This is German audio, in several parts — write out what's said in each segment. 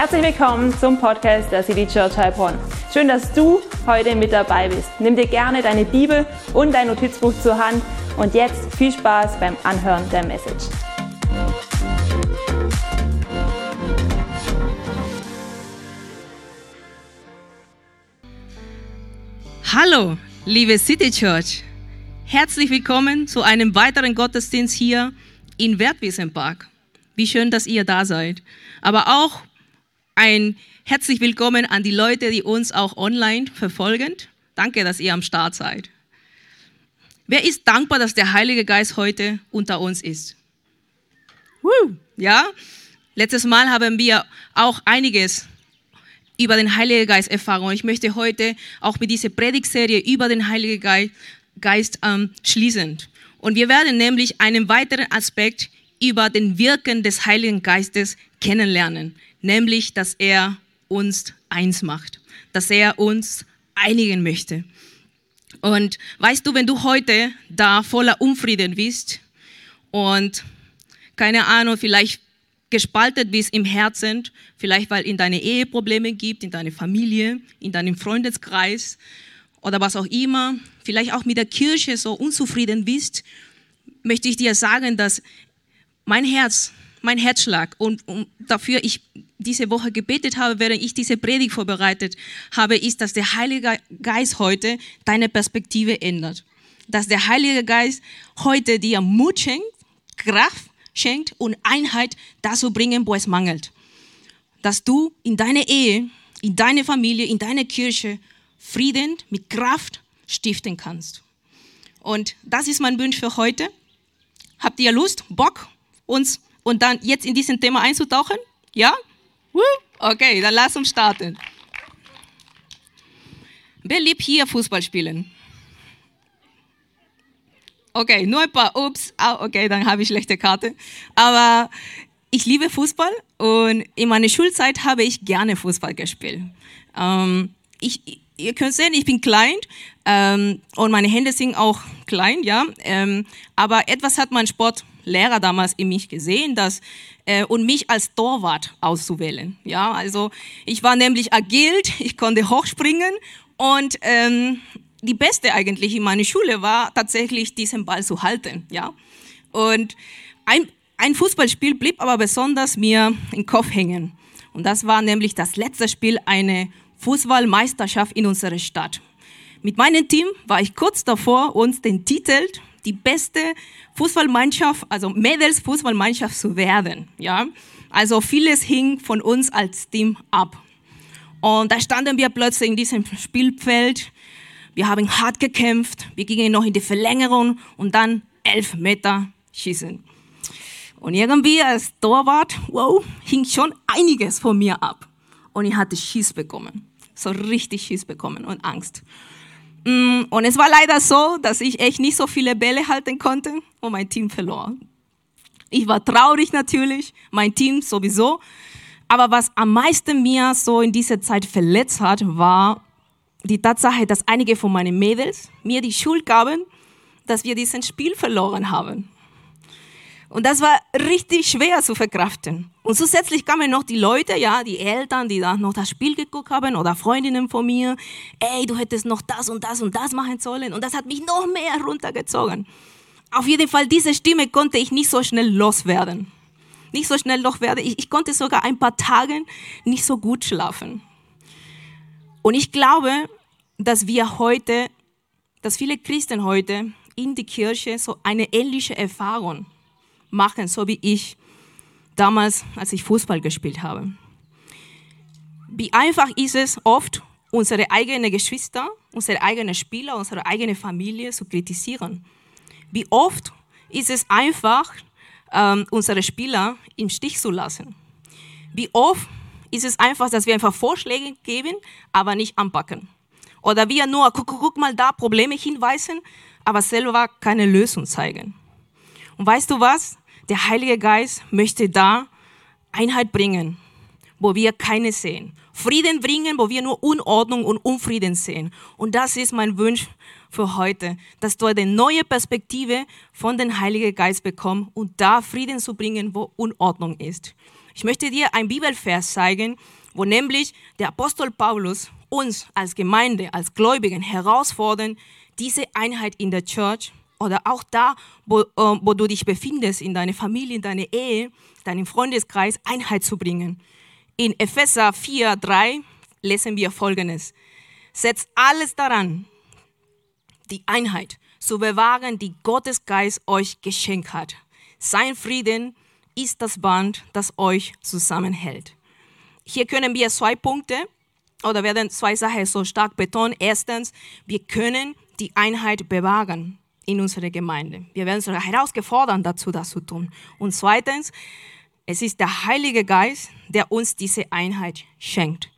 Herzlich willkommen zum Podcast der City Church Heilbronn. Schön, dass du heute mit dabei bist. Nimm dir gerne deine Bibel und dein Notizbuch zur Hand und jetzt viel Spaß beim Anhören der Message. Hallo, liebe City Church. Herzlich willkommen zu einem weiteren Gottesdienst hier in Wertwiesenpark. Wie schön, dass ihr da seid. Aber auch ein herzlich willkommen an die Leute, die uns auch online verfolgen. Danke, dass ihr am Start seid. Wer ist dankbar, dass der Heilige Geist heute unter uns ist? Woo, ja? Letztes Mal haben wir auch einiges über den Heiligen Geist erfahren. Ich möchte heute auch mit dieser Predigtserie über den Heiligen Geist, Geist ähm, schließen. Und wir werden nämlich einen weiteren Aspekt über den Wirken des Heiligen Geistes kennenlernen, nämlich, dass er uns eins macht, dass er uns einigen möchte. Und weißt du, wenn du heute da voller Unfrieden bist und keine Ahnung, vielleicht gespalten bist im Herzen, vielleicht weil in deine Ehe Probleme gibt, in deiner Familie, in deinem Freundeskreis oder was auch immer, vielleicht auch mit der Kirche so unzufrieden bist, möchte ich dir sagen, dass mein Herz, mein Herzschlag und, und dafür ich diese Woche gebetet habe, während ich diese Predigt vorbereitet habe, ist, dass der Heilige Geist heute deine Perspektive ändert. Dass der Heilige Geist heute dir Mut schenkt, Kraft schenkt und Einheit dazu bringen, wo es mangelt. Dass du in deiner Ehe, in deiner Familie, in deiner Kirche Frieden mit Kraft stiften kannst. Und das ist mein Wunsch für heute. Habt ihr Lust, Bock, uns und dann jetzt in diesem Thema einzutauchen? Ja? Okay, dann lass uns starten. Wer liebt hier Fußball spielen? Okay, nur ein paar Ups. Ah, okay, dann habe ich schlechte Karte. Aber ich liebe Fußball und in meiner Schulzeit habe ich gerne Fußball gespielt. Ähm, ich, ihr könnt sehen, ich bin klein ähm, und meine Hände sind auch klein, ja. Ähm, aber etwas hat mein Sportlehrer damals in mich gesehen, dass äh, und mich als Torwart auszuwählen. Ja, also ich war nämlich agil, ich konnte hochspringen und ähm, die Beste eigentlich in meiner Schule war tatsächlich diesen Ball zu halten. Ja, und ein, ein Fußballspiel blieb aber besonders mir im Kopf hängen. Und das war nämlich das letzte Spiel eine Fußballmeisterschaft in unserer Stadt. Mit meinem Team war ich kurz davor, uns den Titel die beste Fußballmannschaft, also Mädels Fußballmannschaft zu werden. Ja, also vieles hing von uns als Team ab. Und da standen wir plötzlich in diesem Spielfeld. Wir haben hart gekämpft. Wir gingen noch in die Verlängerung und dann elf Meter schießen. Und irgendwie als Torwart, wow, hing schon einiges von mir ab. Und ich hatte Schiss bekommen. So richtig Schiss bekommen und Angst. Mm, und es war leider so, dass ich echt nicht so viele Bälle halten konnte und mein Team verlor. Ich war traurig natürlich, mein Team sowieso. Aber was am meisten mir so in dieser Zeit verletzt hat, war die Tatsache, dass einige von meinen Mädels mir die Schuld gaben, dass wir diesen Spiel verloren haben. Und das war richtig schwer zu verkraften. Und zusätzlich kamen noch die Leute, ja, die Eltern, die da noch das Spiel geguckt haben oder Freundinnen von mir. Ey, du hättest noch das und das und das machen sollen. Und das hat mich noch mehr runtergezogen. Auf jeden Fall, diese Stimme konnte ich nicht so schnell loswerden. Nicht so schnell loswerden. Ich, ich konnte sogar ein paar Tage nicht so gut schlafen. Und ich glaube, dass wir heute, dass viele Christen heute in die Kirche so eine ähnliche Erfahrung machen, so wie ich damals, als ich Fußball gespielt habe. Wie einfach ist es oft, unsere eigenen Geschwister, unsere eigenen Spieler, unsere eigene Familie zu kritisieren. Wie oft ist es einfach, ähm, unsere Spieler im Stich zu lassen. Wie oft ist es einfach, dass wir einfach Vorschläge geben, aber nicht anpacken. Oder wir nur, guck, guck mal da, Probleme hinweisen, aber selber keine Lösung zeigen. Und weißt du was? Der Heilige Geist möchte da Einheit bringen, wo wir keine sehen. Frieden bringen, wo wir nur Unordnung und Unfrieden sehen. Und das ist mein Wunsch für heute, dass du eine neue Perspektive von dem Heiligen Geist bekommst und da Frieden zu bringen, wo Unordnung ist. Ich möchte dir ein Bibelvers zeigen, wo nämlich der Apostel Paulus uns als Gemeinde, als Gläubigen herausfordern, diese Einheit in der Church oder auch da, wo, äh, wo du dich befindest, in deiner Familie, in deiner Ehe, deinem Freundeskreis, Einheit zu bringen. In Epheser 4, 3 lesen wir Folgendes. Setzt alles daran, die Einheit zu bewahren, die Gottes Geist euch geschenkt hat. Sein Frieden ist das Band, das euch zusammenhält. Hier können wir zwei Punkte oder werden zwei Sachen so stark betonen. Erstens, wir können die Einheit bewahren in unserer Gemeinde. Wir werden sogar herausgefordert dazu, das zu tun. Und zweitens, es ist der Heilige Geist, der uns diese Einheit schenkt.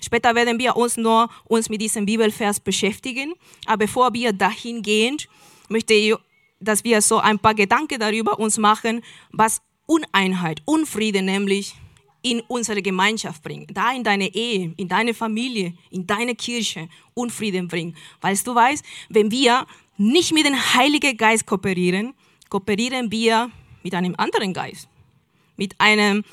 Später werden wir uns nur uns mit diesem Bibelvers beschäftigen. Aber bevor wir dahin gehen, möchte ich, dass wir so ein paar Gedanken darüber uns machen, was Uneinheit, Unfrieden nämlich in unsere Gemeinschaft bringt. Da in deine Ehe, in deine Familie, in deine Kirche Unfrieden bringt. Weil du weißt, wenn wir nicht mit dem Heiligen Geist kooperieren, kooperieren wir mit einem anderen Geist. Mit einem,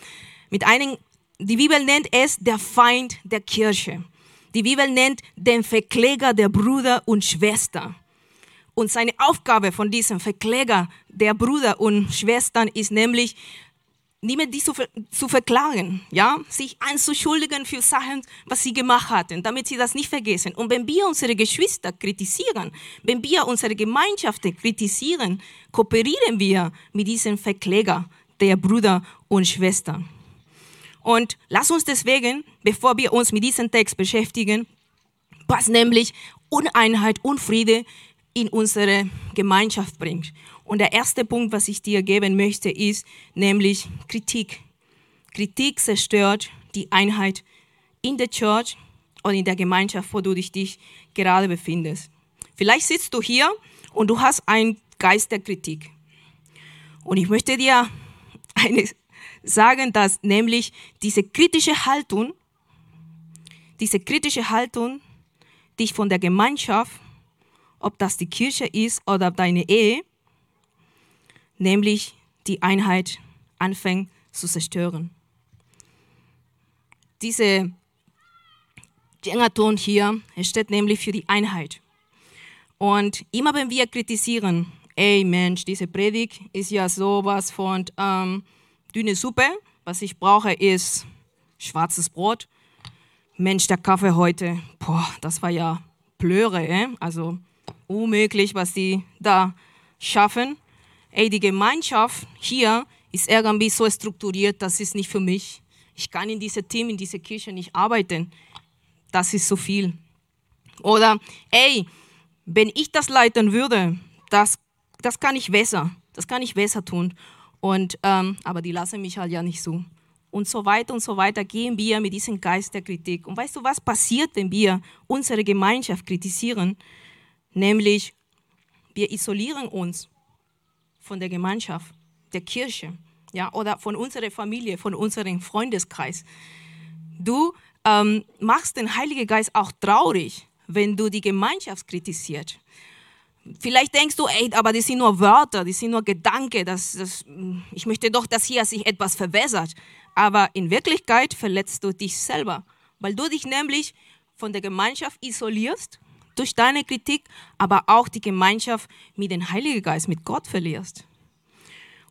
mit einem die Bibel nennt es der Feind der Kirche. Die Bibel nennt den Verkläger der Brüder und Schwestern. Und seine Aufgabe von diesem Verkläger der Brüder und Schwestern ist nämlich, niemand die zu, zu verklagen, ja, sich anzuschuldigen für Sachen, was sie gemacht hatten, damit sie das nicht vergessen. Und wenn wir unsere Geschwister kritisieren, wenn wir unsere Gemeinschaften kritisieren, kooperieren wir mit diesem Verkläger der Brüder und Schwestern. Und lass uns deswegen, bevor wir uns mit diesem Text beschäftigen, was nämlich Uneinheit, Unfriede in unsere Gemeinschaft bringt. Und der erste Punkt, was ich dir geben möchte, ist nämlich Kritik. Kritik zerstört die Einheit in der Church und in der Gemeinschaft, wo du dich gerade befindest. Vielleicht sitzt du hier und du hast einen Geist der Kritik. Und ich möchte dir eine sagen, dass nämlich diese kritische Haltung, diese kritische Haltung dich von der Gemeinschaft, ob das die Kirche ist oder deine Ehe, nämlich die Einheit anfängt zu zerstören. Diese Jängerton hier steht nämlich für die Einheit. Und immer wenn wir kritisieren, ey Mensch, diese Predigt ist ja sowas von ähm, dünne Suppe. Was ich brauche, ist schwarzes Brot. Mensch, der Kaffee heute, boah, das war ja Blöre, äh? also unmöglich, was die da schaffen. Ey, die Gemeinschaft hier ist irgendwie so strukturiert, das ist nicht für mich. Ich kann in diesem Team, in dieser Kirche nicht arbeiten. Das ist so viel. Oder, ey, wenn ich das leiten würde, das, das kann ich besser. Das kann ich besser tun. Und, ähm, aber die lassen mich halt ja nicht so. Und so weiter und so weiter gehen wir mit diesem Geist der Kritik. Und weißt du, was passiert, wenn wir unsere Gemeinschaft kritisieren? Nämlich, wir isolieren uns von der Gemeinschaft, der Kirche, ja, oder von unserer Familie, von unserem Freundeskreis. Du ähm, machst den Heiligen Geist auch traurig, wenn du die Gemeinschaft kritisierst. Vielleicht denkst du, ey, aber das sind nur Wörter, das sind nur Gedanken. Das, das, ich möchte doch, dass hier sich etwas verbessert. Aber in Wirklichkeit verletzt du dich selber, weil du dich nämlich von der Gemeinschaft isolierst durch deine Kritik, aber auch die Gemeinschaft mit dem Heiligen Geist, mit Gott verlierst.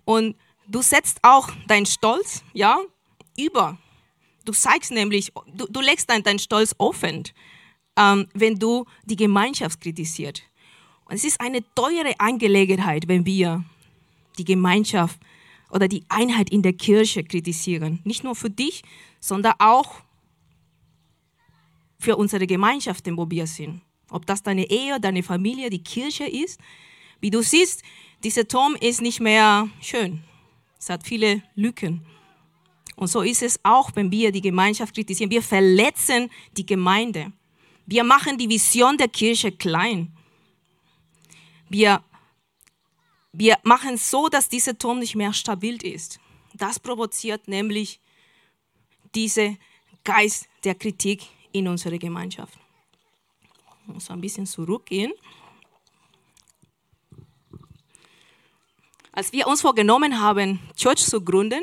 Und du setzt auch deinen Stolz, ja, über. Du zeigst nämlich, du, du legst deinen dein Stolz offen, ähm, wenn du die Gemeinschaft kritisierst. Und es ist eine teure Angelegenheit, wenn wir die Gemeinschaft oder die Einheit in der Kirche kritisieren. Nicht nur für dich, sondern auch für unsere Gemeinschaften, wo wir sind. Ob das deine Ehe, deine Familie, die Kirche ist. Wie du siehst, dieser Turm ist nicht mehr schön. Es hat viele Lücken. Und so ist es auch, wenn wir die Gemeinschaft kritisieren. Wir verletzen die Gemeinde. Wir machen die Vision der Kirche klein. Wir, wir machen so, dass dieser Turm nicht mehr stabil ist. Das provoziert nämlich diesen Geist der Kritik in unserer Gemeinschaft. Muss ein bisschen zurückgehen. Als wir uns vorgenommen haben, Church zu gründen,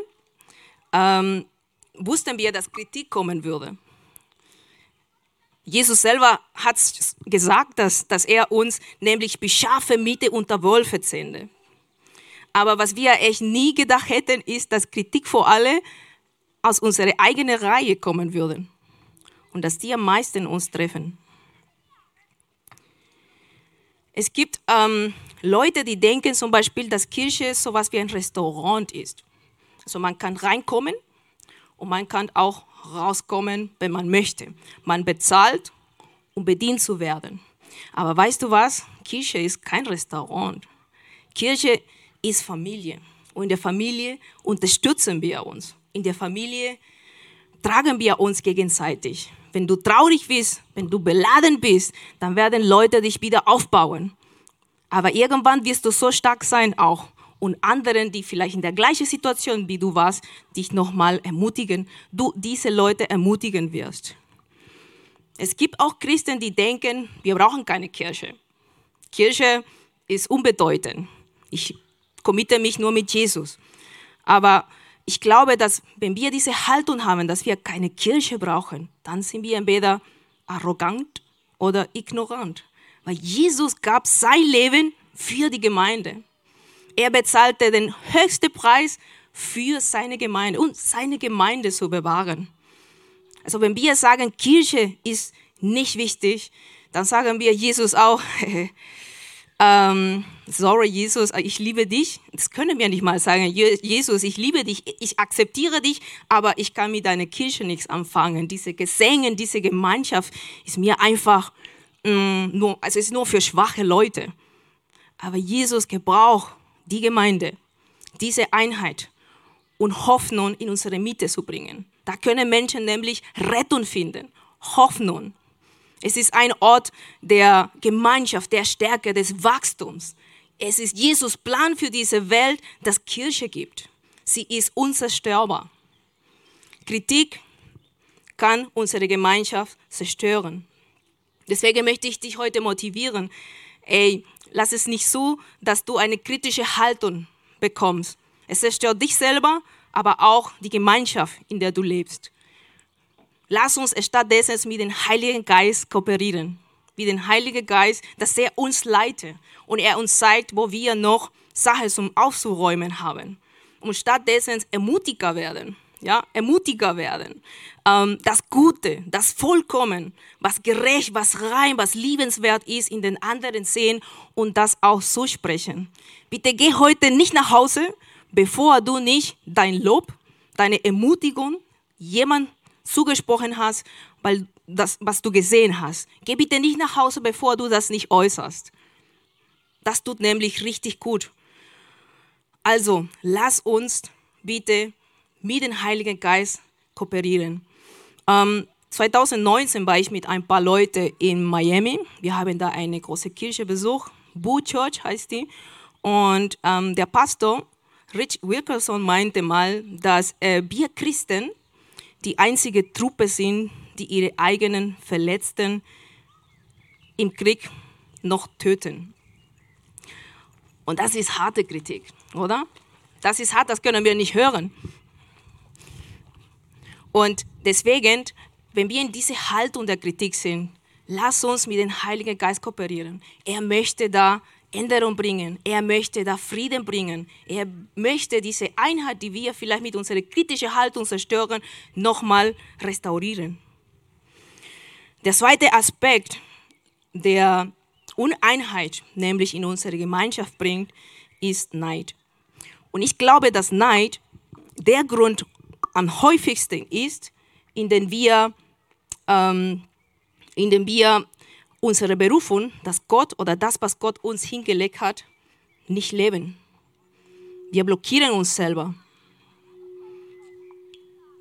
ähm, wussten wir, dass Kritik kommen würde. Jesus selber hat gesagt, dass, dass er uns nämlich wie Schafe Mitte unter Wölfe zähnte. Aber was wir echt nie gedacht hätten, ist, dass Kritik vor allem aus unserer eigenen Reihe kommen würde und dass die am meisten uns treffen. Es gibt ähm, Leute, die denken zum Beispiel, dass Kirche so etwas wie ein Restaurant ist. Also man kann reinkommen und man kann auch rauskommen, wenn man möchte. Man bezahlt, um bedient zu werden. Aber weißt du was? Kirche ist kein Restaurant. Kirche ist Familie. Und in der Familie unterstützen wir uns. In der Familie tragen wir uns gegenseitig. Wenn du traurig bist, wenn du beladen bist, dann werden Leute dich wieder aufbauen. Aber irgendwann wirst du so stark sein auch und anderen, die vielleicht in der gleichen Situation wie du warst, dich nochmal ermutigen, du diese Leute ermutigen wirst. Es gibt auch Christen, die denken, wir brauchen keine Kirche. Kirche ist unbedeutend. Ich committe mich nur mit Jesus. Aber ich glaube, dass wenn wir diese Haltung haben, dass wir keine Kirche brauchen, dann sind wir entweder arrogant oder ignorant. Weil Jesus gab sein Leben für die Gemeinde. Er bezahlte den höchsten Preis für seine Gemeinde und seine Gemeinde zu bewahren. Also wenn wir sagen, Kirche ist nicht wichtig, dann sagen wir Jesus auch, ähm, sorry Jesus, ich liebe dich. Das können wir nicht mal sagen, Jesus, ich liebe dich, ich akzeptiere dich, aber ich kann mit deiner Kirche nichts anfangen. Diese Gesänge, diese Gemeinschaft ist mir einfach mh, mm, nur, also ist nur für schwache Leute. Aber Jesus gebraucht die Gemeinde, diese Einheit und Hoffnung in unsere Mitte zu bringen. Da können Menschen nämlich Rettung finden, Hoffnung. Es ist ein Ort der Gemeinschaft, der Stärke, des Wachstums. Es ist Jesus Plan für diese Welt, dass Kirche gibt. Sie ist unzerstörbar. Kritik kann unsere Gemeinschaft zerstören. Deswegen möchte ich dich heute motivieren. Ey, lass es nicht so, dass du eine kritische Haltung bekommst. Es zerstört dich selber, aber auch die Gemeinschaft, in der du lebst. Lass uns stattdessen mit dem Heiligen Geist kooperieren. Mit dem Heiligen Geist, dass er uns leitet und er uns zeigt, wo wir noch Sachen zum Aufzuräumen haben. Und stattdessen ermutiger werden ja, ermutiger werden. Ähm, das Gute, das Vollkommen, was gerecht, was rein, was liebenswert ist, in den anderen sehen und das auch so sprechen. Bitte geh heute nicht nach Hause, bevor du nicht dein Lob, deine Ermutigung jemand zugesprochen hast, weil das, was du gesehen hast. Geh bitte nicht nach Hause, bevor du das nicht äußerst. Das tut nämlich richtig gut. Also, lass uns bitte mit dem Heiligen Geist kooperieren. Ähm, 2019 war ich mit ein paar Leuten in Miami. Wir haben da eine große Kirche besucht. Boo Church heißt die. Und ähm, der Pastor Rich Wilkerson meinte mal, dass äh, wir Christen die einzige Truppe sind, die ihre eigenen Verletzten im Krieg noch töten. Und das ist harte Kritik, oder? Das ist hart, das können wir nicht hören. Und deswegen, wenn wir in dieser Haltung der Kritik sind, lass uns mit dem Heiligen Geist kooperieren. Er möchte da Änderung bringen. Er möchte da Frieden bringen. Er möchte diese Einheit, die wir vielleicht mit unserer kritischen Haltung zerstören, nochmal restaurieren. Der zweite Aspekt, der Uneinheit nämlich in unsere Gemeinschaft bringt, ist Neid. Und ich glaube, dass Neid der Grund am häufigsten ist, indem wir, ähm, indem wir unsere Berufung, das Gott oder das, was Gott uns hingelegt hat, nicht leben. Wir blockieren uns selber.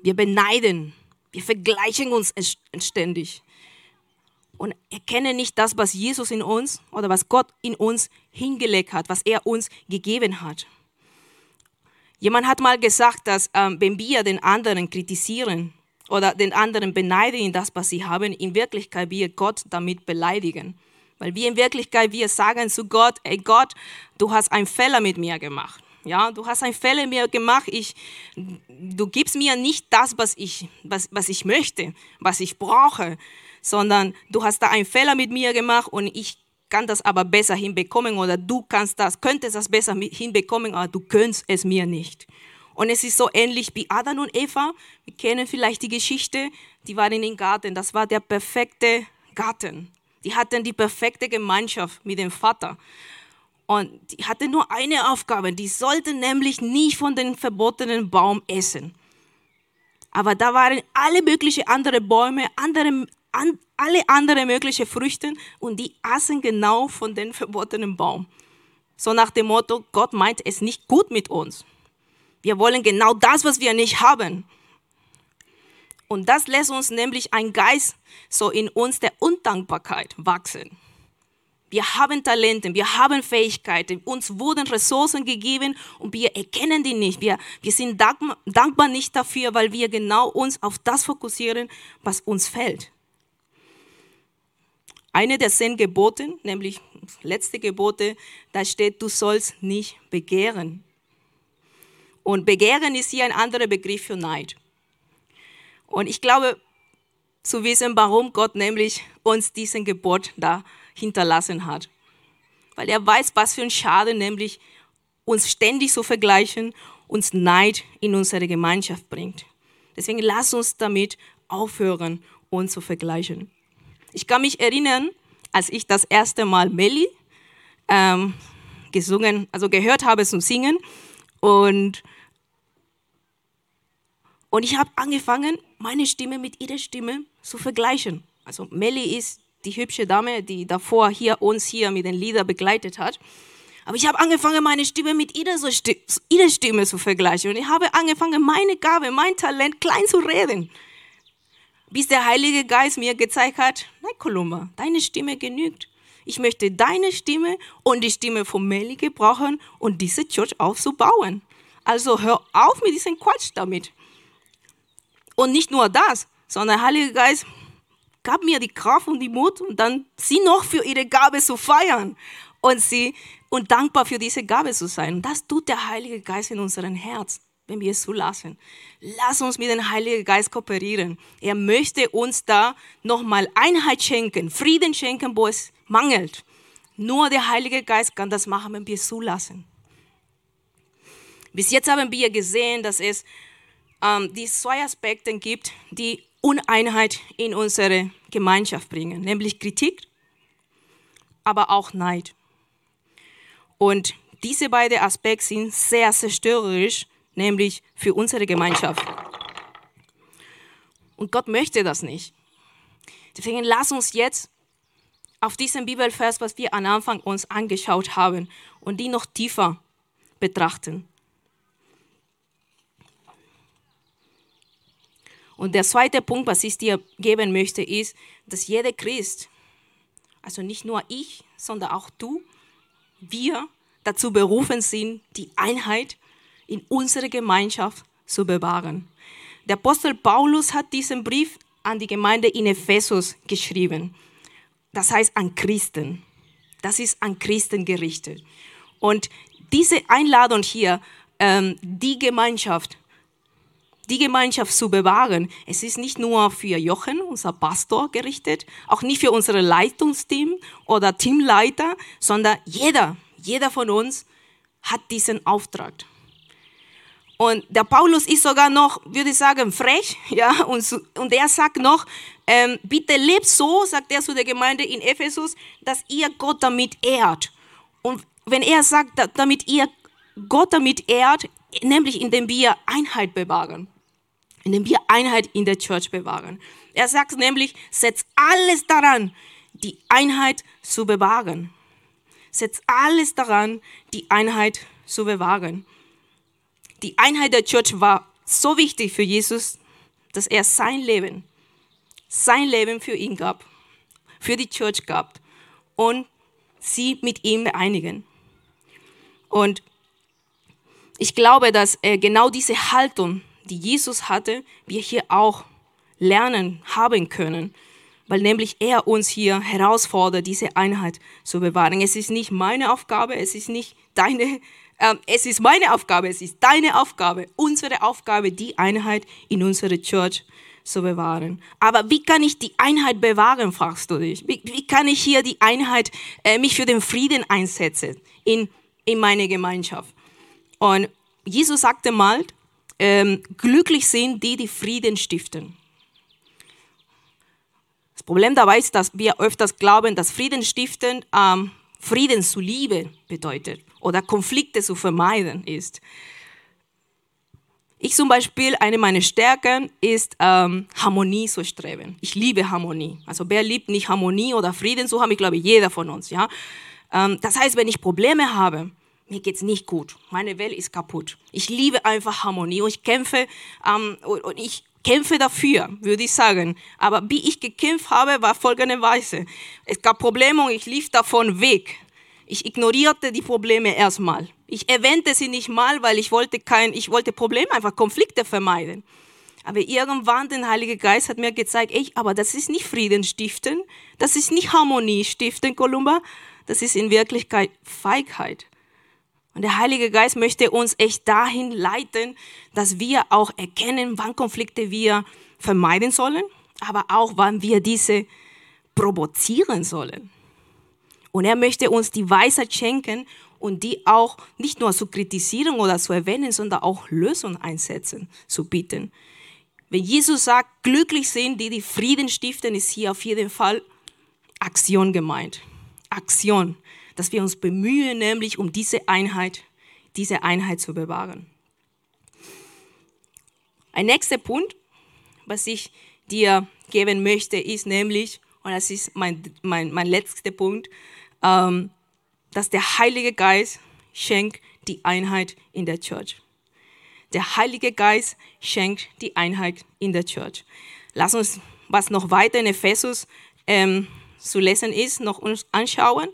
Wir beneiden. Wir vergleichen uns ständig. Und erkennen nicht das, was Jesus in uns oder was Gott in uns hingelegt hat, was er uns gegeben hat. Jemand hat mal gesagt, dass ähm, wenn wir den anderen kritisieren oder den anderen beneiden das, was sie haben, in Wirklichkeit wir Gott damit beleidigen. Weil wir in Wirklichkeit, wir sagen zu Gott, ey Gott, du hast einen Fehler mit mir gemacht. Ja, du hast einen Fehler mir gemacht. Ich, du gibst mir nicht das, was ich, was, was ich möchte, was ich brauche, sondern du hast da einen Fehler mit mir gemacht und ich kann das aber besser hinbekommen oder du kannst das, könntest das besser hinbekommen, aber du könntest es mir nicht. Und es ist so ähnlich wie Adam und Eva. Wir kennen vielleicht die Geschichte. Die waren im Garten. Das war der perfekte Garten. Die hatten die perfekte Gemeinschaft mit dem Vater. Und die hatten nur eine Aufgabe. Die sollten nämlich nicht von dem verbotenen Baum essen. Aber da waren alle möglichen andere Bäume, andere, an, alle anderen möglichen Früchte und die aßen genau von dem verbotenen Baum. So nach dem Motto, Gott meint es nicht gut mit uns. Wir wollen genau das, was wir nicht haben. Und das lässt uns nämlich ein Geist so in uns der Undankbarkeit wachsen. Wir haben Talente, wir haben Fähigkeiten, uns wurden Ressourcen gegeben und wir erkennen die nicht. Wir, wir sind dankbar nicht dafür, weil wir genau uns auf das fokussieren, was uns fällt. Eine der zehn Gebote, nämlich letzte Gebote, da steht, du sollst nicht begehren. Und begehren ist hier ein anderer Begriff für Neid. Und ich glaube, zu wissen, warum Gott nämlich uns diesen Gebot da hinterlassen hat. Weil er weiß, was für ein Schaden nämlich uns ständig so vergleichen, uns Neid in unsere Gemeinschaft bringt. Deswegen lass uns damit aufhören, uns zu vergleichen. Ich kann mich erinnern, als ich das erste Mal Melly ähm, gesungen, also gehört habe zum Singen und und ich habe angefangen, meine Stimme mit ihrer Stimme zu vergleichen. Also Melly ist die hübsche Dame, die davor hier uns hier mit den Liedern begleitet hat. Aber ich habe angefangen, meine Stimme mit ihrer, so Sti ihrer Stimme zu vergleichen. Und ich habe angefangen, meine Gabe, mein Talent klein zu reden. Bis der Heilige Geist mir gezeigt hat, nein, Kolumba, deine Stimme genügt. Ich möchte deine Stimme und die Stimme von Melly gebrauchen und diese Church aufzubauen. Also hör auf mit diesem Quatsch damit. Und nicht nur das, sondern der Heilige Geist gab mir die Kraft und die Mut und dann sie noch für ihre Gabe zu feiern und sie und dankbar für diese Gabe zu sein. Das tut der Heilige Geist in unserem Herz, wenn wir es zulassen. Lass uns mit dem Heiligen Geist kooperieren. Er möchte uns da nochmal Einheit schenken, Frieden schenken, wo es mangelt. Nur der Heilige Geist kann das machen, wenn wir es zulassen. Bis jetzt haben wir gesehen, dass es ähm, die zwei Aspekte gibt, die Uneinheit in unsere Gemeinschaft bringen, nämlich Kritik, aber auch Neid. Und diese beiden Aspekte sind sehr zerstörerisch, nämlich für unsere Gemeinschaft. Und Gott möchte das nicht. Deswegen lass uns jetzt auf diesen Bibelvers, was wir am Anfang uns angeschaut haben, und die noch tiefer betrachten. Und der zweite Punkt, was ich dir geben möchte, ist, dass jeder Christ, also nicht nur ich, sondern auch du, wir dazu berufen sind, die Einheit in unserer Gemeinschaft zu bewahren. Der Apostel Paulus hat diesen Brief an die Gemeinde in Ephesus geschrieben. Das heißt an Christen. Das ist an Christen gerichtet. Und diese Einladung hier, ähm, die Gemeinschaft die Gemeinschaft zu bewahren. Es ist nicht nur für Jochen, unser Pastor, gerichtet, auch nicht für unsere Leitungsteam oder Teamleiter, sondern jeder, jeder von uns hat diesen Auftrag. Und der Paulus ist sogar noch, würde ich sagen, frech, ja, und, und er sagt noch, ähm, bitte lebt so, sagt er zu der Gemeinde in Ephesus, dass ihr Gott damit ehrt. Und wenn er sagt, damit ihr Gott damit ehrt, nämlich indem wir Einheit bewahren indem wir Einheit in der Church bewahren. Er sagt nämlich, setz alles daran, die Einheit zu bewahren. Setz alles daran, die Einheit zu bewahren. Die Einheit der Church war so wichtig für Jesus, dass er sein Leben, sein Leben für ihn gab, für die Church gab und sie mit ihm einigen. Und ich glaube, dass genau diese Haltung die Jesus hatte, wir hier auch lernen haben können, weil nämlich er uns hier herausfordert, diese Einheit zu bewahren. Es ist nicht meine Aufgabe, es ist nicht deine Ähm, es ist meine Aufgabe, es ist deine Aufgabe, unsere Aufgabe, die Einheit in unserer Church zu bewahren. Aber wie kann ich die Einheit bewahren, fragst du dich. Wie, wie kann ich hier die Einheit, äh, mich für den Frieden einsetzen in, in meine Gemeinschaft? Und Jesus sagte mal, ähm, glücklich sind die, die Frieden stiften. Das Problem dabei ist, dass wir öfters glauben, dass Frieden stiften ähm, Frieden zu lieben bedeutet oder Konflikte zu vermeiden ist. Ich zum Beispiel, eine meiner Stärken ist ähm, Harmonie zu streben. Ich liebe Harmonie. Also wer liebt nicht Harmonie oder Frieden zu haben? Ich glaube, jeder von uns. Ja? Ähm, das heißt, wenn ich Probleme habe, mir geht's nicht gut. Meine Welt ist kaputt. Ich liebe einfach Harmonie und ich kämpfe ähm, und ich kämpfe dafür, würde ich sagen. Aber wie ich gekämpft habe, war folgenderweise. Es gab Probleme und ich lief davon weg. Ich ignorierte die Probleme erstmal. Ich erwähnte sie nicht mal, weil ich wollte kein, ich wollte Probleme, einfach Konflikte vermeiden. Aber irgendwann der Heilige Geist hat mir gezeigt, ey, aber das ist nicht Frieden stiften, das ist nicht Harmonie stiften, Kolumba, das ist in Wirklichkeit Feigheit. Und der Heilige Geist möchte uns echt dahin leiten, dass wir auch erkennen, wann Konflikte wir vermeiden sollen, aber auch wann wir diese provozieren sollen. Und er möchte uns die Weisheit schenken und die auch nicht nur zu kritisieren oder zu erwähnen, sondern auch Lösungen einsetzen, zu bieten. Wenn Jesus sagt, glücklich sind die, die Frieden stiften, ist hier auf jeden Fall Aktion gemeint. Aktion, dass wir uns bemühen, nämlich um diese Einheit, diese Einheit zu bewahren. Ein nächster Punkt, was ich dir geben möchte, ist nämlich, und das ist mein, mein, mein letzter Punkt, ähm, dass der Heilige Geist schenkt die Einheit in der Church. Der Heilige Geist schenkt die Einheit in der Church. Lass uns, was noch weiter in Ephesus ähm, zu lesen ist, noch uns anschauen.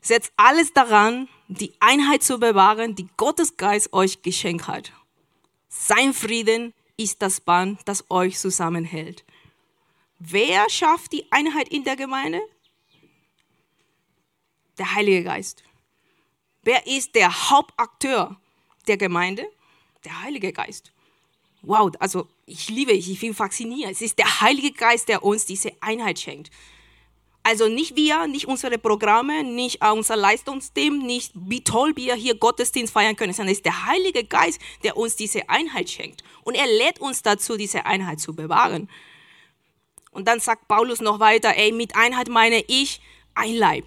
Setzt alles daran, die Einheit zu bewahren, die Gottes Geist euch geschenkt hat. Sein Frieden ist das Band, das euch zusammenhält. Wer schafft die Einheit in der Gemeinde? der Heilige Geist. Wer ist der Hauptakteur der Gemeinde? Der Heilige Geist. Wow, also ich liebe, ich bin fasziniert. Es ist der Heilige Geist, der uns diese Einheit schenkt. Also nicht wir, nicht unsere Programme, nicht unser Leistungsteam, nicht wie toll wir hier Gottesdienst feiern können, sondern es ist der Heilige Geist, der uns diese Einheit schenkt. Und er lädt uns dazu, diese Einheit zu bewahren. Und dann sagt Paulus noch weiter, ey, mit Einheit meine ich ein Leib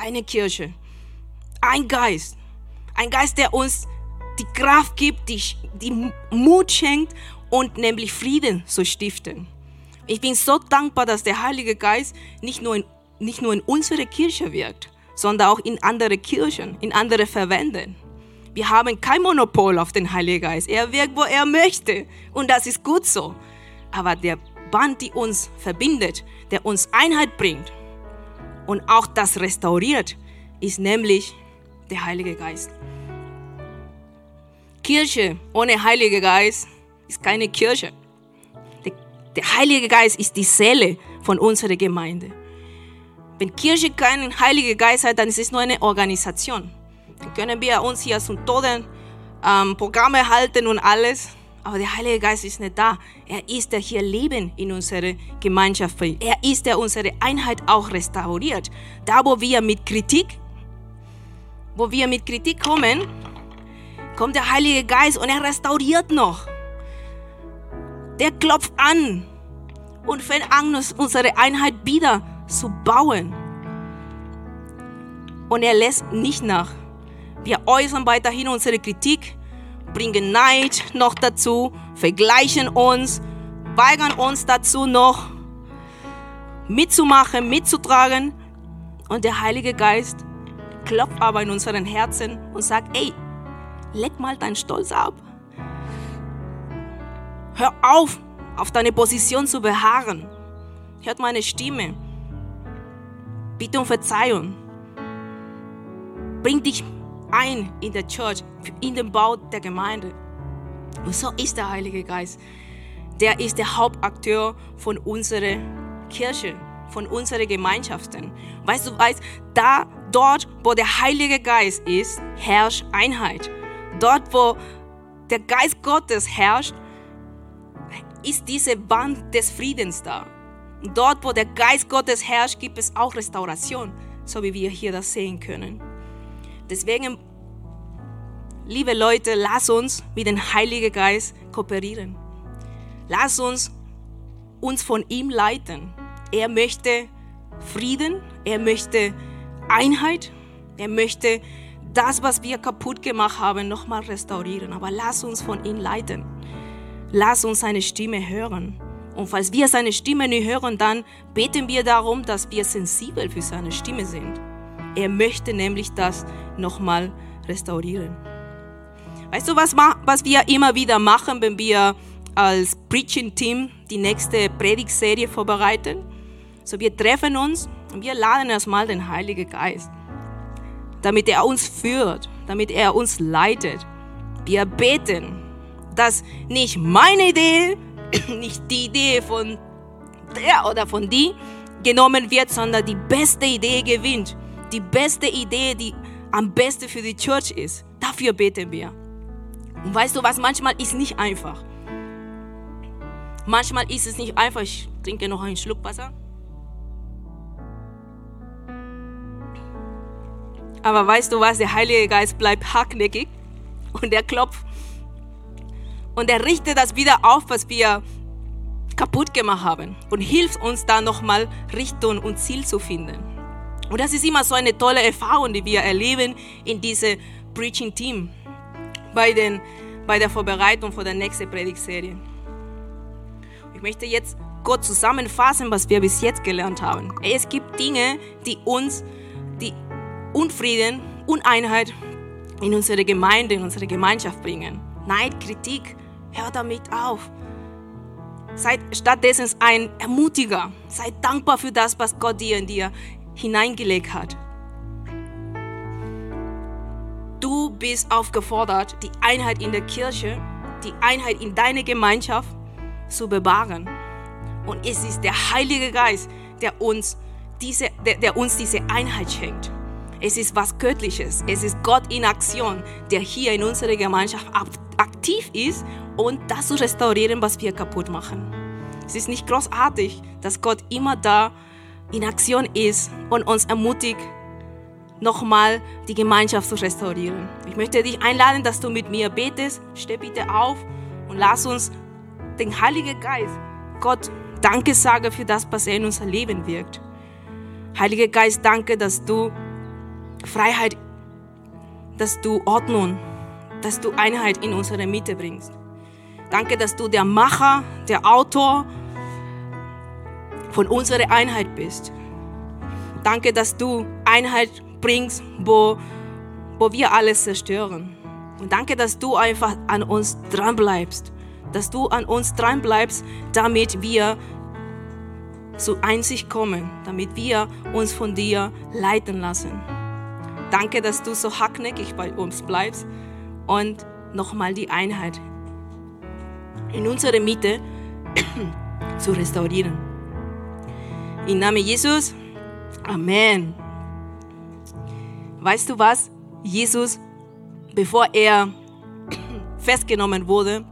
eine Kirche, ein Geist, ein Geist, der uns die Kraft gibt, die, die Mut schenkt und nämlich Frieden zu stiften. Ich bin so dankbar, dass der Heilige Geist nicht nur in, nicht nur in unserer Kirche wirkt, sondern auch in andere Kirchen, in andere Verbänden. Wir haben kein Monopol auf den Heiligen Geist. Er wirkt, wo er möchte. Und das ist gut so. Aber der Band, die uns verbindet, der uns Einheit bringt, und auch das restauriert, ist nämlich der Heilige Geist. Kirche ohne Heiliger Geist ist keine Kirche. Der, Heilige Geist ist die Seele von unserer Gemeinde. Wenn Kirche keinen Heiligen Geist hat, dann ist es nur eine Organisation. Dann können wir uns hier zum Toten ähm, Programme halten und alles. Aber der Heilige Geist ist nicht da. Er ist, der hier Leben in unsere Gemeinschaft. Er ist, der unsere Einheit auch restauriert. Da, wo wir mit Kritik, wo wir mit Kritik kommen, kommt der Heilige Geist und er restauriert noch. Der klopft an und fängt an, unsere Einheit wieder zu bauen. Und er lässt nicht nach. Wir äußern weiterhin unsere Kritik bringen Neid noch dazu, vergleichen uns, weigern uns dazu noch mitzumachen, mitzutragen. Und der Heilige Geist klopft aber in unseren Herzen und sagt, ey, leg mal deinen Stolz ab. Hör auf, auf deine Position zu beharren. Hört meine Stimme. Bitte um Verzeihung. Bring dich ein in der Church, in den Bau der Gemeinde. Und so ist der Heilige Geist. Der ist der Hauptakteur von unserer Kirche, von unseren Gemeinschaften. Weißt du, weißt, da, dort, wo der Heilige Geist ist, herrscht Einheit. Dort, wo der Geist Gottes herrscht, ist diese Band des Friedens da. Dort, wo der Geist Gottes herrscht, gibt es auch Restauration, so wie wir hier das sehen können. Deswegen, liebe Leute, lass uns mit dem Heiligen Geist kooperieren. Lass uns uns von ihm leiten. Er möchte Frieden, er möchte Einheit, er möchte das, was wir kaputt gemacht haben, nochmal restaurieren. Aber lass uns von ihm leiten. Lass uns seine Stimme hören. Und falls wir seine Stimme nicht hören, dann beten wir darum, dass wir sensibel für seine Stimme sind. Er möchte nämlich das nochmal restaurieren. Weißt du, was, was wir immer wieder machen, wenn wir als Preaching-Team die nächste Predigtserie vorbereiten? So, wir treffen uns und wir laden erstmal den Heiligen Geist, damit er uns führt, damit er uns leitet. Wir beten, dass nicht meine Idee nicht die Idee von der oder von die genommen wird, sondern die beste Idee gewinnt. Die beste Idee, die am besten für die Church ist. Dafür beten wir. Und weißt du was, manchmal ist nicht einfach. Manchmal ist es nicht einfach. Ich trinke noch einen Schluck Wasser. Aber weißt du was, der Heilige Geist bleibt hartnäckig und er klopft und er richtet das wieder auf, was wir kaputt gemacht haben und hilft uns da nochmal Richtung und Ziel zu finden. Und das ist immer so eine tolle Erfahrung, die wir erleben in diesem Preaching Team bei, den, bei der Vorbereitung für die nächste Predigtserie. Ich möchte jetzt Gott zusammenfassen, was wir bis jetzt gelernt haben. Es gibt Dinge, die uns die Unfrieden, Uneinheit in unsere Gemeinde, in unsere Gemeinschaft bringen. Neid, Kritik, Hör damit auf. Seid stattdessen ein Ermutiger. Sei dankbar für das, was Gott dir in dir hineingelegt hat. Du bist aufgefordert, die Einheit in der Kirche, die Einheit in deiner Gemeinschaft zu bewahren. Und es ist der Heilige Geist, der uns diese, der, der uns diese Einheit schenkt. Es ist was Göttliches. Es ist Gott in Aktion, der hier in unserer Gemeinschaft aktiv ist und das zu restaurieren, was wir kaputt machen. Es ist nicht großartig, dass Gott immer da in Aktion ist und uns ermutigt, nochmal die Gemeinschaft zu restaurieren. Ich möchte dich einladen, dass du mit mir betest. Steh bitte auf und lass uns den Heiligen Geist, Gott, Danke sagen für das, was er in unser Leben wirkt. Heiliger Geist, danke, dass du Freiheit, dass du Ordnung, dass du Einheit in unsere Mitte bringst. Danke, dass du der Macher, der Autor von unserer Einheit bist. Danke, dass du Einheit bringst, wo, wo wir alles zerstören. Und danke, dass du einfach an uns dran bleibst. Dass du an uns dran bleibst, damit wir zu Einsicht kommen, damit wir uns von dir leiten lassen. Danke, dass du so hartnäckig bei uns bleibst und nochmal die Einheit in unserer Mitte zu restaurieren. Im Namen Jesus, Amen. Weißt du was? Jesus, bevor er festgenommen wurde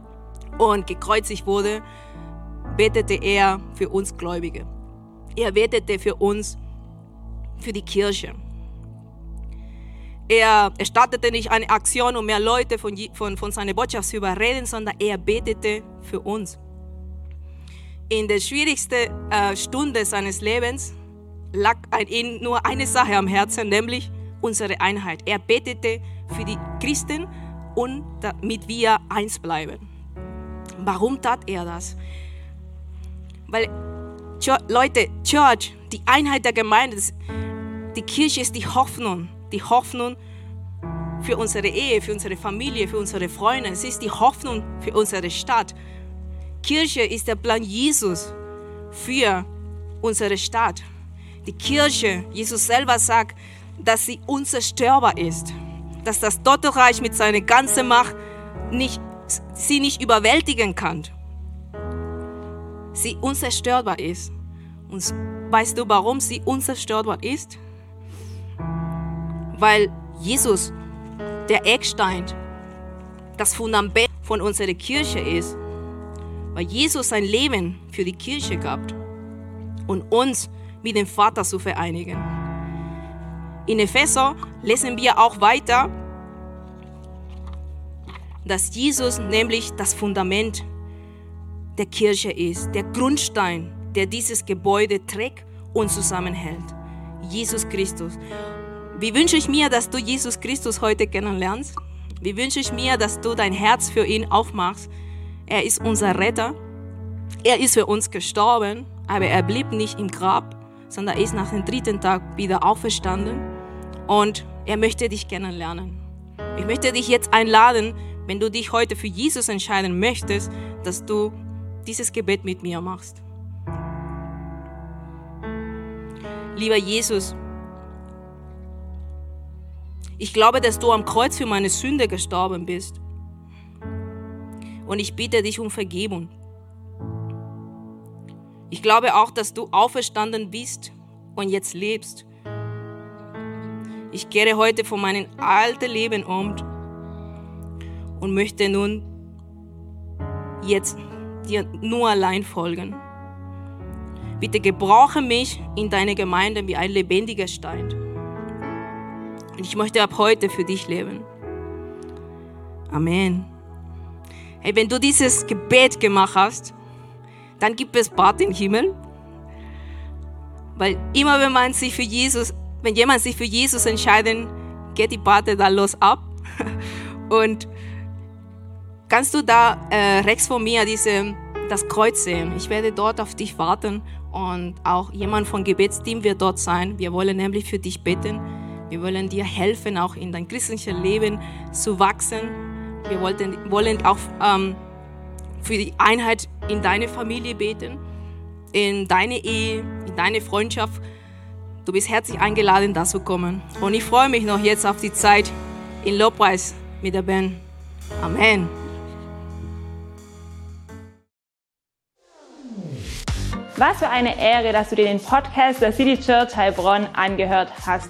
und gekreuzigt wurde, betete er für uns Gläubige. Er betete für uns, für die Kirche. Er, startete nicht eine Aktion, um mehr Leute von, von, von seiner Botschaft zu überreden, sondern er betete für uns. In der schwierigsten äh, Stunde seines Lebens lag ihm nur eine Sache am Herzen, nämlich unsere Einheit. Er betete für die Christen und damit wir eins bleiben. Warum tat er das? Weil, Leute, Church, die Einheit der Gemeinde, die Kirche ist die Hoffnung die Hoffnung für unsere Ehe, für unsere Familie, für unsere Freunde. Es ist die Hoffnung für unsere Stadt. Kirche ist der Plan Jesus für unsere Stadt. Die Kirche, Jesus selber sagt, dass sie unzerstörbar ist, dass das Totenreich mit seiner ganzen Macht nicht, sie nicht überwältigen kann. Sie unzerstörbar ist. Und weißt du, warum sie unzerstörbar ist? Weil Jesus der Eckstein, das Fundament von unserer Kirche ist, weil Jesus sein Leben für die Kirche gab und uns mit dem Vater zu vereinigen. In Epheser lesen wir auch weiter, dass Jesus nämlich das Fundament der Kirche ist, der Grundstein, der dieses Gebäude trägt und zusammenhält. Jesus Christus. Wie wünsche ich mir, dass du Jesus Christus heute kennenlernst? Wie wünsche ich mir, dass du dein Herz für ihn aufmachst? Er ist unser Retter. Er ist für uns gestorben, aber er blieb nicht im Grab, sondern ist nach dem dritten Tag wieder auferstanden und er möchte dich kennenlernen. Ich möchte dich jetzt einladen, wenn du dich heute für Jesus entscheiden möchtest, dass du dieses Gebet mit mir machst. Lieber Jesus, ich glaube, dass du am Kreuz für meine Sünde gestorben bist. Und ich bitte dich um Vergebung. Ich glaube auch, dass du auferstanden bist und jetzt lebst. Ich kehre heute von meinem alten Leben um und möchte nun jetzt dir nur allein folgen. Bitte gebrauche mich in deine Gemeinde wie ein lebendiger Stein. Und ich möchte ab heute für dich leben. Amen. Hey, wenn du dieses Gebet gemacht hast, dann gibt es Bad im Himmel. Weil immer wenn man sich für Jesus, wenn jemand sich für Jesus entscheidet, geht die Bade da los ab. Und kannst du da äh, rechts von mir diese, das Kreuz sehen? Ich werde dort auf dich warten und auch jemand vom Gebetsteam wird dort sein. Wir wollen nämlich für dich beten. Wir wollen dir helfen, auch in dein christliches Leben zu wachsen. Wir wollten, wollen auch ähm, für die Einheit in deine Familie beten, in deine Ehe, in deine Freundschaft. Du bist herzlich eingeladen, da zu kommen. Und ich freue mich noch jetzt auf die Zeit in Lobpreis mit der Band. Amen. Was für eine Ehre, dass du dir den Podcast der City Church Heilbronn angehört hast.